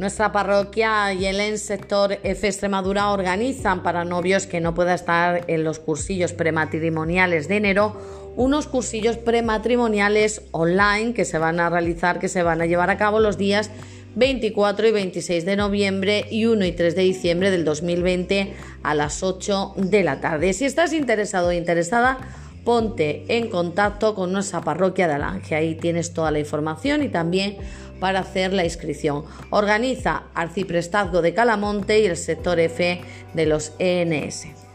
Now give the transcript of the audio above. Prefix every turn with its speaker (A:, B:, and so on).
A: Nuestra parroquia y el sector F Extremadura organizan para novios que no puedan estar en los cursillos prematrimoniales de enero unos cursillos prematrimoniales online que se van a realizar, que se van a llevar a cabo los días 24 y 26 de noviembre y 1 y 3 de diciembre del 2020 a las 8 de la tarde. Si estás interesado o interesada, ponte en contacto con nuestra parroquia de Alange. Ahí tienes toda la información y también para hacer la inscripción. Organiza Arciprestazgo de Calamonte y el sector F de los ENS.